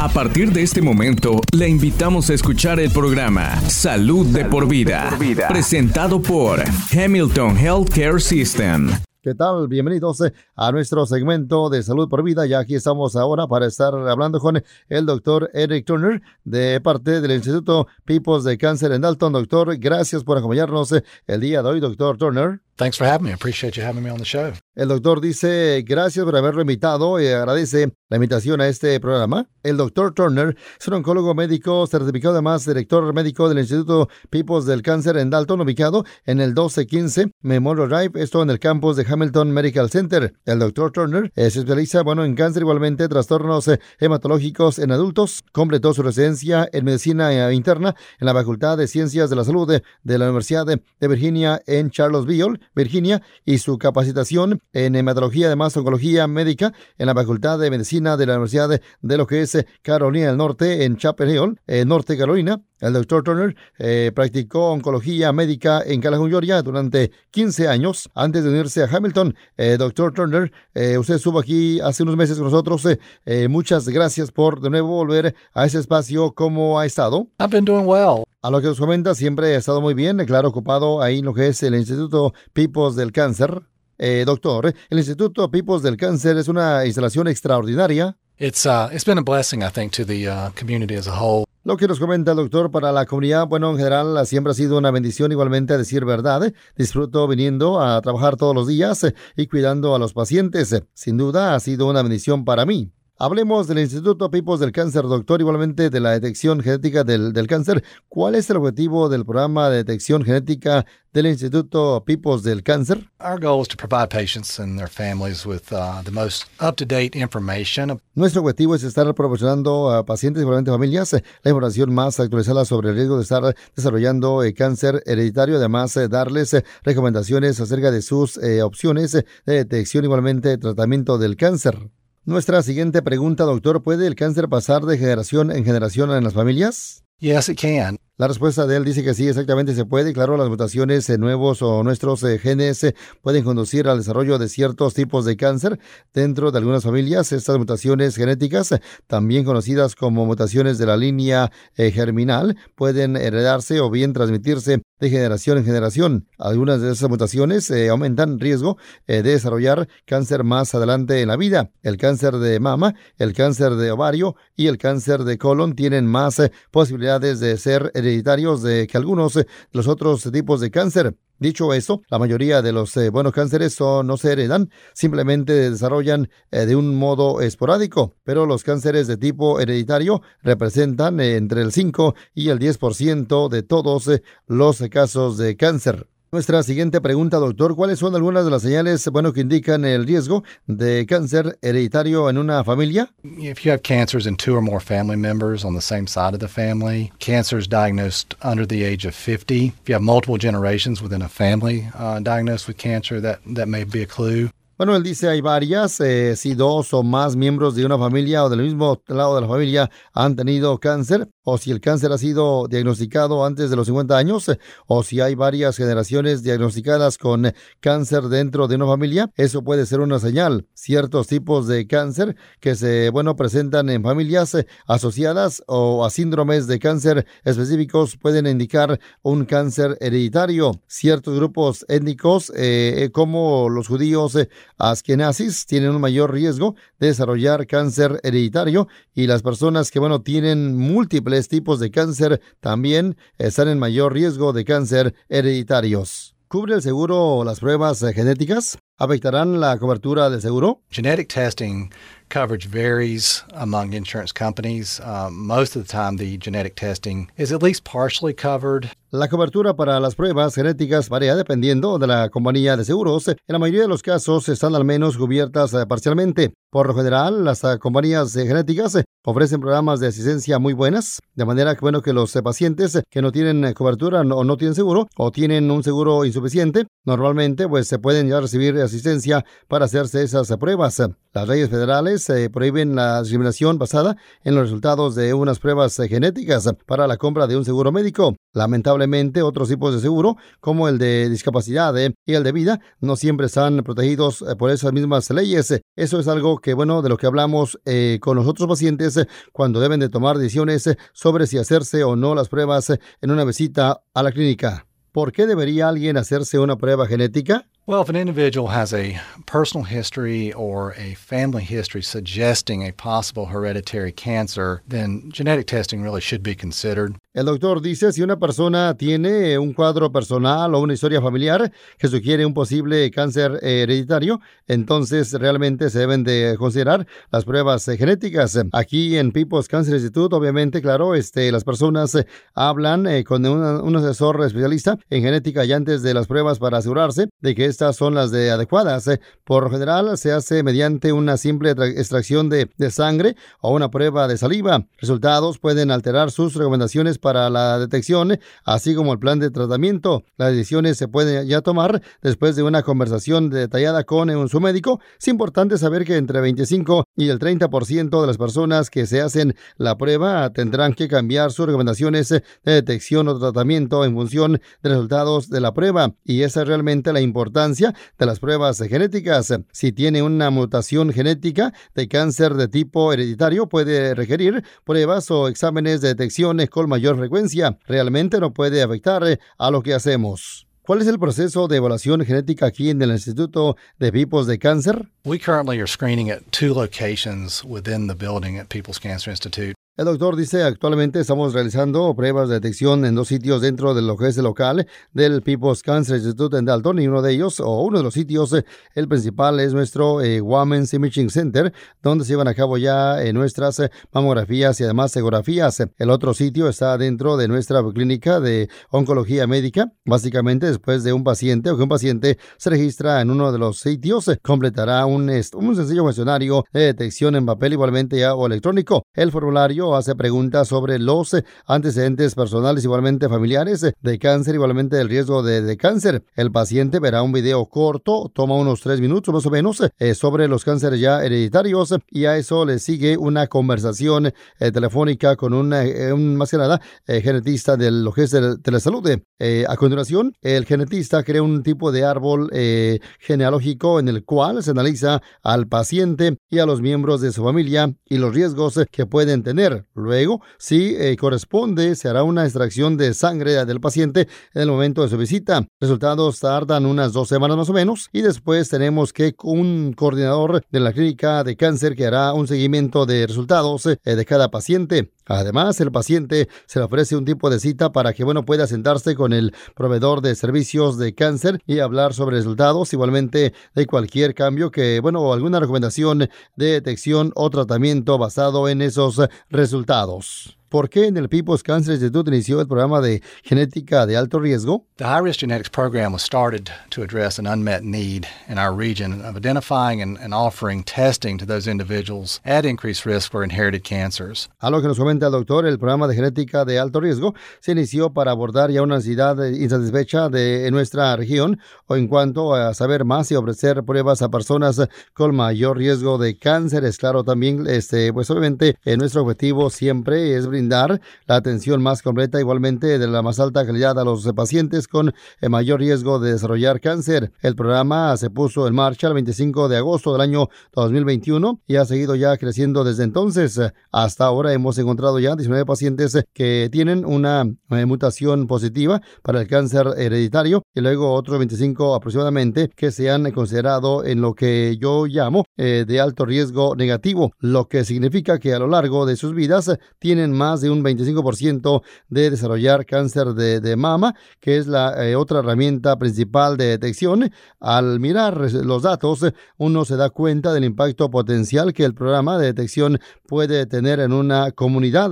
A partir de este momento, le invitamos a escuchar el programa Salud, de, por vida, presentado por Hamilton Healthcare System. ¿Qué tal? Bienvenidos a nuestro segmento de salud por vida. Ya aquí estamos ahora para estar hablando con el doctor Eric Turner de parte del Instituto Peoples de Cáncer en Dalton. Doctor, gracias por acompañarnos el día de hoy, doctor Turner. Thanks for having me. I appreciate you having me on the show. El doctor dice gracias por haberlo invitado y agradece la invitación a este programa. El doctor Turner es un oncólogo médico certificado, además director médico del Instituto Peoples del Cáncer en Dalton, ubicado en el 1215 Memorial Drive, esto en el campus de Hamilton Medical Center. El doctor Turner se especializa bueno, en cáncer igualmente, trastornos eh, hematológicos en adultos. Completó su residencia en medicina eh, interna en la Facultad de Ciencias de la Salud de, de la Universidad de, de Virginia en Charlottesville Virginia, y su capacitación en hematología, además oncología médica en la Facultad de Medicina de la Universidad de, lo que es eh, Carolina del Norte, en Chapel Hill, en Norte Carolina. El doctor Turner eh, practicó oncología médica en Calhoun, Georgia durante 15 años antes de unirse a Hamilton. Eh, doctor Turner, usted estuvo aquí hace unos meses con nosotros. muchas gracias por de nuevo volver a ese espacio. ¿Cómo ha estado? I've been doing well. A lo que nos comenta, siempre ha estado muy bien, claro, ocupado ahí en lo que es el Instituto Pipos del Cáncer. Eh, doctor, el Instituto Pipos del Cáncer es una instalación extraordinaria. It's, uh, it's been a blessing, I think, to the uh, community as a whole. Lo que nos comenta el doctor para la comunidad, bueno, en general siempre ha sido una bendición igualmente a decir verdad. Disfruto viniendo a trabajar todos los días y cuidando a los pacientes. Sin duda ha sido una bendición para mí. Hablemos del Instituto Pipos del Cáncer, doctor, igualmente de la detección genética del, del, cáncer. ¿Cuál es el objetivo del programa de detección genética del Instituto Pipos del Cáncer? Our goal is to provide patients and their families with the most up-to-date information. Nuestro objetivo es estar proporcionando a pacientes y igualmente familias eh, la información más actualizada sobre el riesgo de estar desarrollando eh, cáncer hereditario, además eh, darles recomendaciones acerca de sus opciones de detección igualmente tratamiento del cáncer. Nuestra siguiente pregunta, doctor, ¿puede el cáncer pasar de generación en generación en las familias? Yes, it can. La respuesta de él dice que sí, exactamente se puede. Claro, las mutaciones en nuevos o nuestros eh, genes eh, pueden conducir al desarrollo de ciertos tipos de cáncer dentro de algunas familias. Estas mutaciones genéticas, también conocidas como mutaciones de la línea eh, germinal, pueden heredarse o bien transmitirse de generación en generación. Algunas de esas mutaciones aumentan riesgo de desarrollar cáncer más adelante en la vida. El cáncer de mama, el cáncer de ovario y el cáncer de colon tienen más posibilidades de ser heredados hereditarios de que algunos de los otros tipos de cáncer. Dicho eso, la mayoría de los eh, buenos cánceres son, no se heredan, simplemente desarrollan eh, de un modo esporádico, pero los cánceres de tipo hereditario representan eh, entre el 5 y el 10% de todos los casos de cáncer. Nuestra siguiente pregunta, doctor, ¿cuáles son algunas de las señales, bueno, que indican el riesgo de cáncer hereditario en una familia? If you have cancers in two or more family members on the same side of the family, cancer is diagnosed under the age of 50. If you have multiple generations within a family uh, diagnosed with cancer, that, that may be a clue. Bueno, él dice hay varias, eh, si dos o más miembros de una familia o del mismo lado de la familia han tenido cáncer, o si el cáncer ha sido diagnosticado antes de los 50 años, o si hay varias generaciones diagnosticadas con cáncer dentro de una familia, eso puede ser una señal. Ciertos tipos de cáncer que se, bueno, presentan en familias asociadas o a síndromes de cáncer específicos pueden indicar un cáncer hereditario. Ciertos grupos étnicos, eh, eh, como los judíos, askenazis tienen un mayor riesgo de desarrollar cáncer hereditario y las personas que, bueno, tienen múltiples tipos de cáncer también están en mayor riesgo de cáncer hereditarios. ¿Cubre el seguro las pruebas genéticas? ¿Afectarán la cobertura del seguro? Genetic testing coverage varies among insurance companies. Uh, most of the time, the genetic testing is at least partially covered. La cobertura para las pruebas genéticas varía dependiendo de la compañía de seguros. En la mayoría de los casos están al menos cubiertas eh, parcialmente. Por lo general, las eh, compañías genéticas eh, ofrecen programas de asistencia muy buenas, de manera que bueno que los pacientes que no tienen cobertura o no tienen seguro o tienen un seguro insuficiente, normalmente pues se pueden ya recibir asistencia para hacerse esas pruebas. Las leyes federales prohíben la discriminación basada en los resultados de unas pruebas genéticas para la compra de un seguro médico. Lamentablemente otros tipos de seguro, como el de discapacidad eh, y el de vida, no siempre están protegidos eh, por esas mismas leyes. Eso es algo que, bueno, de lo que hablamos eh, con los otros pacientes cuando deben de tomar decisiones sobre si hacerse o no las pruebas en una visita a la clínica. ¿Por qué debería alguien hacerse una prueba genética? Well, if an individual has a personal history or a family history suggesting a possible hereditary cancer, then genetic testing really should be considered. El doctor dice si una persona tiene un cuadro personal o una historia familiar que sugiere un posible cáncer hereditario, entonces realmente se deben de considerar las pruebas genéticas. Aquí en People's Cancer Institute, obviamente, claro, este, las personas hablan eh, con un asesor especialista en genética y antes de las pruebas para asegurarse de que estas son las de adecuadas. Eh, por lo general se hace mediante una simple extracción de, de sangre o una prueba de saliva. Resultados pueden alterar sus recomendaciones para la detección, así como el plan de tratamiento. Las decisiones se pueden ya tomar después de una conversación detallada con su médico. Es importante saber que entre 25 y el 30% de las personas que se hacen la prueba tendrán que cambiar sus recomendaciones de detección o tratamiento en función de resultados de la prueba. Y esa es realmente la importancia de las pruebas genéticas. Si tiene una mutación genética de cáncer de tipo hereditario, puede requerir pruebas o exámenes de detección con mayor frecuencia. Realmente no puede afectar a lo que hacemos. ¿Cuál es el proceso de evaluación genética aquí en el Instituto de Vipos de Cáncer? We currently are screening at two locations within the building at People's Cancer Institute. El doctor dice, actualmente estamos realizando pruebas de detección en dos sitios dentro de lo local del People's Cancer Institute en Dalton y uno de ellos, o uno de los sitios, el principal es nuestro eh, Women's Imaging Center, donde se llevan a cabo ya eh, nuestras mamografías y además ecografías. El otro sitio está dentro de nuestra clínica de oncología médica. Básicamente, después de un paciente o que un paciente se registra en uno de los sitios, completará un, un sencillo cuestionario de detección en papel igualmente ya o electrónico. El formulario hace preguntas sobre los antecedentes personales, igualmente familiares, de cáncer, igualmente el riesgo de, cáncer. El paciente verá un video corto, toma unos tres minutos más o menos, eh, sobre los cánceres ya hereditarios y a eso le sigue una conversación eh, telefónica con una, eh, un, más que nada, genetista de lo de, la salud. a continuación, el genetista crea un tipo de árbol genealógico en el cual se analiza al paciente y a los miembros de su familia y los riesgos que pueden tener. Luego, si eh, corresponde, se hará una extracción de sangre del paciente en el momento de su visita. Resultados tardan unas dos semanas más o menos y después tenemos que un coordinador de la clínica de cáncer que hará un seguimiento de resultados eh, de cada paciente. Además, el paciente se le ofrece un tipo de cita para que bueno pueda sentarse con el proveedor de servicios de cáncer y hablar sobre resultados, igualmente de cualquier cambio que bueno o alguna recomendación de detección o tratamiento basado en esos resultados. ¿Por qué en el People's Cancer Institute inició el programa de genética de alto riesgo? The High Risk Genetics Program was started to address an unmet need in our region of identifying and, and offering testing to those individuals at increased risk for inherited cancers. A lo que nos comenta el doctor, el programa de genética de alto riesgo se inició para abordar ya una necesidad insatisfecha de nuestra región o en cuanto a saber más y ofrecer pruebas a personas con mayor riesgo de cáncer. Es claro también, este, pues obviamente eh, nuestro objetivo siempre es brindar la atención más completa, igualmente de la más alta calidad a los pacientes con el mayor riesgo de desarrollar cáncer. El programa se puso en marcha el 25 de agosto del año 2021 y ha seguido ya creciendo desde entonces. Hasta ahora hemos encontrado ya 19 pacientes que tienen una eh, mutación positiva para el cáncer hereditario y luego otros 25 aproximadamente que se han considerado en lo que yo llamo eh, de alto riesgo negativo, lo que significa que a lo largo de sus vidas tienen más de un 25% de desarrollar cáncer de, mama, que es la eh, otra herramienta principal de detección. Al mirar los datos, uno se da cuenta del impacto potencial que el programa de detección puede tener en una comunidad.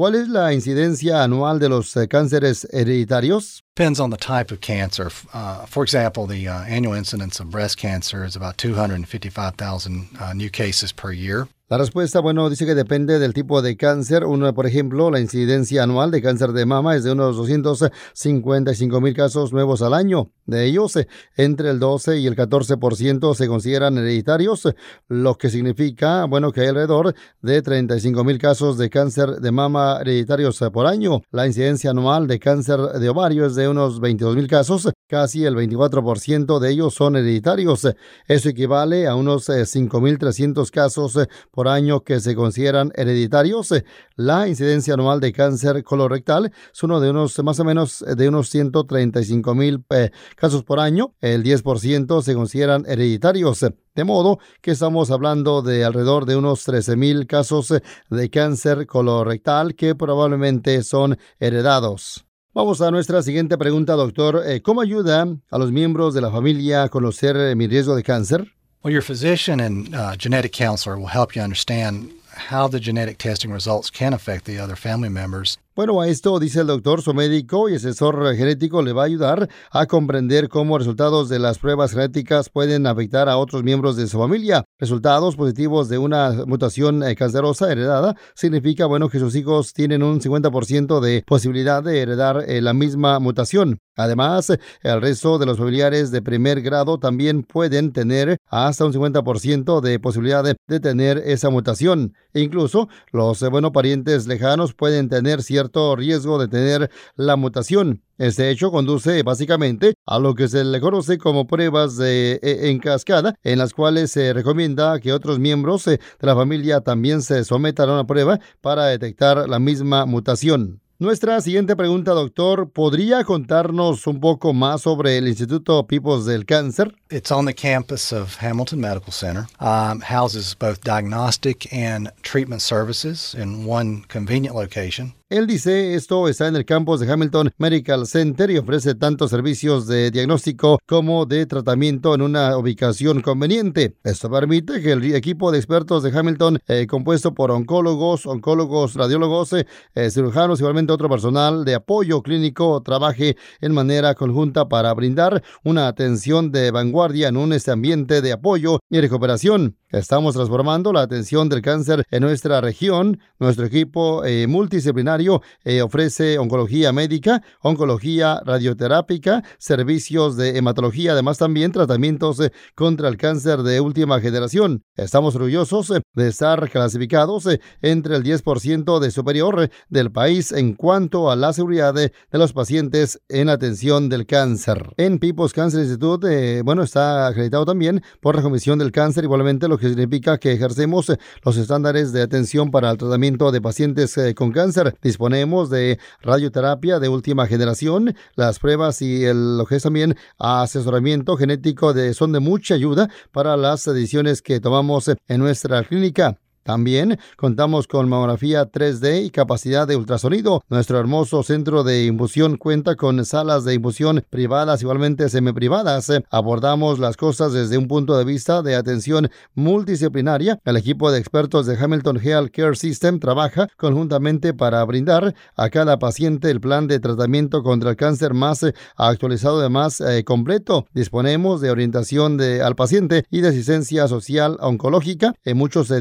¿Cuál es la incidencia anual de los eh, cánceres hereditarios? Depends on the type of cancer. Uh, for example, the uh, annual incidence of breast cancer is about 255,000 uh, new cases per year. La respuesta, bueno, dice que depende del tipo de cáncer. Uno, por ejemplo, la incidencia anual de cáncer de mama es de unos 255 mil casos nuevos al año. De ellos, entre el 12 y el 14% se consideran hereditarios, lo que significa, bueno, que hay alrededor de 35 mil casos de cáncer de mama hereditarios por año. La incidencia anual de cáncer de ovario es de unos 22 mil casos, casi el 24% de ellos son hereditarios. Eso equivale a unos 5.300 casos por año que se consideran hereditarios. La incidencia anual de cáncer colorectal es uno de unos más o menos de unos 135 mil eh, casos por año. El 10% se consideran hereditarios. De modo que estamos hablando de alrededor de unos 13 mil casos de cáncer colorectal que probablemente son heredados. Vamos a nuestra siguiente pregunta, doctor. Eh, ¿Cómo ayuda a los miembros de la familia a conocer eh, mi riesgo de cáncer? Well, your physician and uh, genetic counselor will help you understand how the genetic testing results can affect the other family members Bueno, a esto dice el doctor, su médico y asesor genético le va a ayudar a comprender cómo resultados de las pruebas genéticas pueden afectar a otros miembros de su familia. Resultados positivos de una mutación eh, cancerosa heredada significa, bueno, que sus hijos tienen un 50% de posibilidad de heredar eh, la misma mutación. Además, el resto de los familiares de primer grado también pueden tener hasta un 50% de posibilidad de, tener esa mutación. Incluso los, eh, parientes lejanos pueden tener cierto riesgo de tener la mutación. Este hecho conduce básicamente a lo que se le conoce como pruebas de, e, en cascada, en las cuales se recomienda que otros miembros eh, de la familia también se sometan a una prueba para detectar la misma mutación. Nuestra siguiente pregunta, doctor, ¿podría contarnos un poco más sobre el Instituto Pipos del Cáncer? It's on the campus of Hamilton Medical Center. Um, houses both diagnostic and treatment services in one convenient location. Él dice, esto está en el campus de Hamilton Medical Center y ofrece tanto servicios de diagnóstico como de tratamiento en una ubicación conveniente. Esto permite que el equipo de expertos de Hamilton, eh, compuesto por oncólogos, oncólogos, radiólogos, eh, cirujanos, igualmente otro personal de apoyo clínico, trabaje en manera conjunta para brindar una atención de vanguardia en un este ambiente de apoyo y recuperación. Estamos transformando la atención del cáncer en nuestra región. Nuestro equipo multidisciplinario eh, ofrece oncología médica, oncología radioterápica, servicios de hematología, además también tratamientos eh, contra el cáncer de última generación. Estamos orgullosos eh, de estar clasificados entre el 10% de superior del país en cuanto a la seguridad de, los pacientes en atención del cáncer. En People's Cancer Institute, bueno, está acreditado también por la Comisión del Cáncer, igualmente lo que significa que ejercemos los estándares de atención para el tratamiento de pacientes con cáncer. Disponemos de radioterapia de última generación. Las pruebas y el, lo que es también asesoramiento genético de, son de mucha ayuda para las ediciones que tomamos en nuestra clínica. También contamos con mamografía 3D y capacidad de ultrasonido. Nuestro hermoso centro de infusión cuenta con salas de infusión privadas, igualmente semiprivadas. Abordamos las cosas desde un punto de vista de atención multidisciplinaria. El equipo de expertos de Hamilton Health Care System trabaja conjuntamente para brindar a cada paciente el plan de tratamiento contra el cáncer más actualizado, y más eh, completo. Disponemos de orientación al paciente y de asistencia social oncológica. En muchos se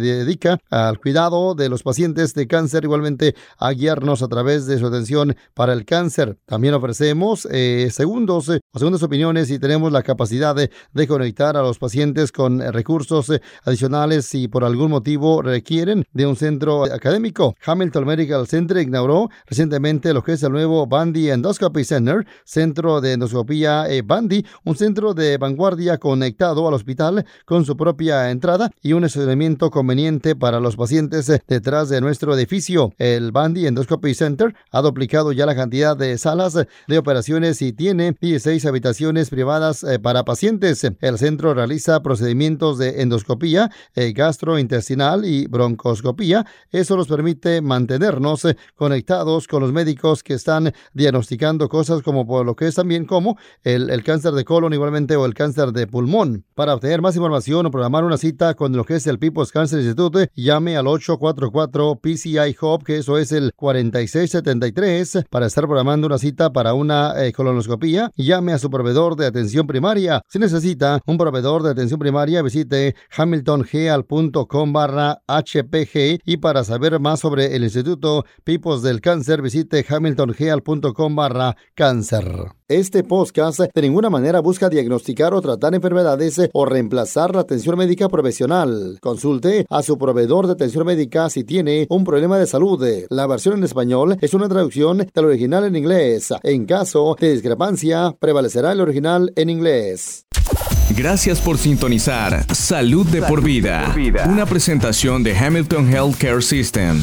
al cuidado de los pacientes de cáncer, igualmente a guiarnos a través de su atención para el cáncer. También ofrecemos eh, segundos eh, o segundas opiniones y tenemos la capacidad de, conectar a los pacientes con eh, recursos adicionales si por algún motivo requieren de un centro académico. Hamilton Medical Center inauguró recientemente lo que es el nuevo Bandy Endoscopy Center, centro de endoscopía Bandy, un centro de vanguardia conectado al hospital con su propia entrada y un estacionamiento conveniente para los pacientes eh, detrás de nuestro edificio. El Bandy Endoscopy Center ha duplicado ya la cantidad de salas eh, de operaciones y tiene 16 habitaciones privadas eh, para pacientes. El centro realiza procedimientos de endoscopía, gastrointestinal y broncoscopía. Eso nos permite mantenernos conectados con los médicos que están diagnosticando cosas como por lo que es también como el, el cáncer de colon igualmente o el cáncer de pulmón. Para obtener más información o programar una cita con lo que es el People's Cancer Institute, llame al 844 PCI Hub, que eso es el 4673, para estar programando una cita para una eh, colonoscopía. Llame a su proveedor de atención primaria. Si necesita un proveedor de atención primaria, visite hamiltongeal.com barra HPG y para saber más sobre el Instituto Pipos del Cáncer, visite hamiltongeal.com barra cáncer. Este podcast de ninguna manera busca diagnosticar o tratar enfermedades o reemplazar la atención médica profesional. Consulte a su proveedor de atención médica si tiene un problema de salud. La versión en español es una traducción del original en inglés. En caso de discrepancia, prevalecerá el original en inglés. Gracias por sintonizar Salud de, por, vida, una presentación de Hamilton Healthcare System.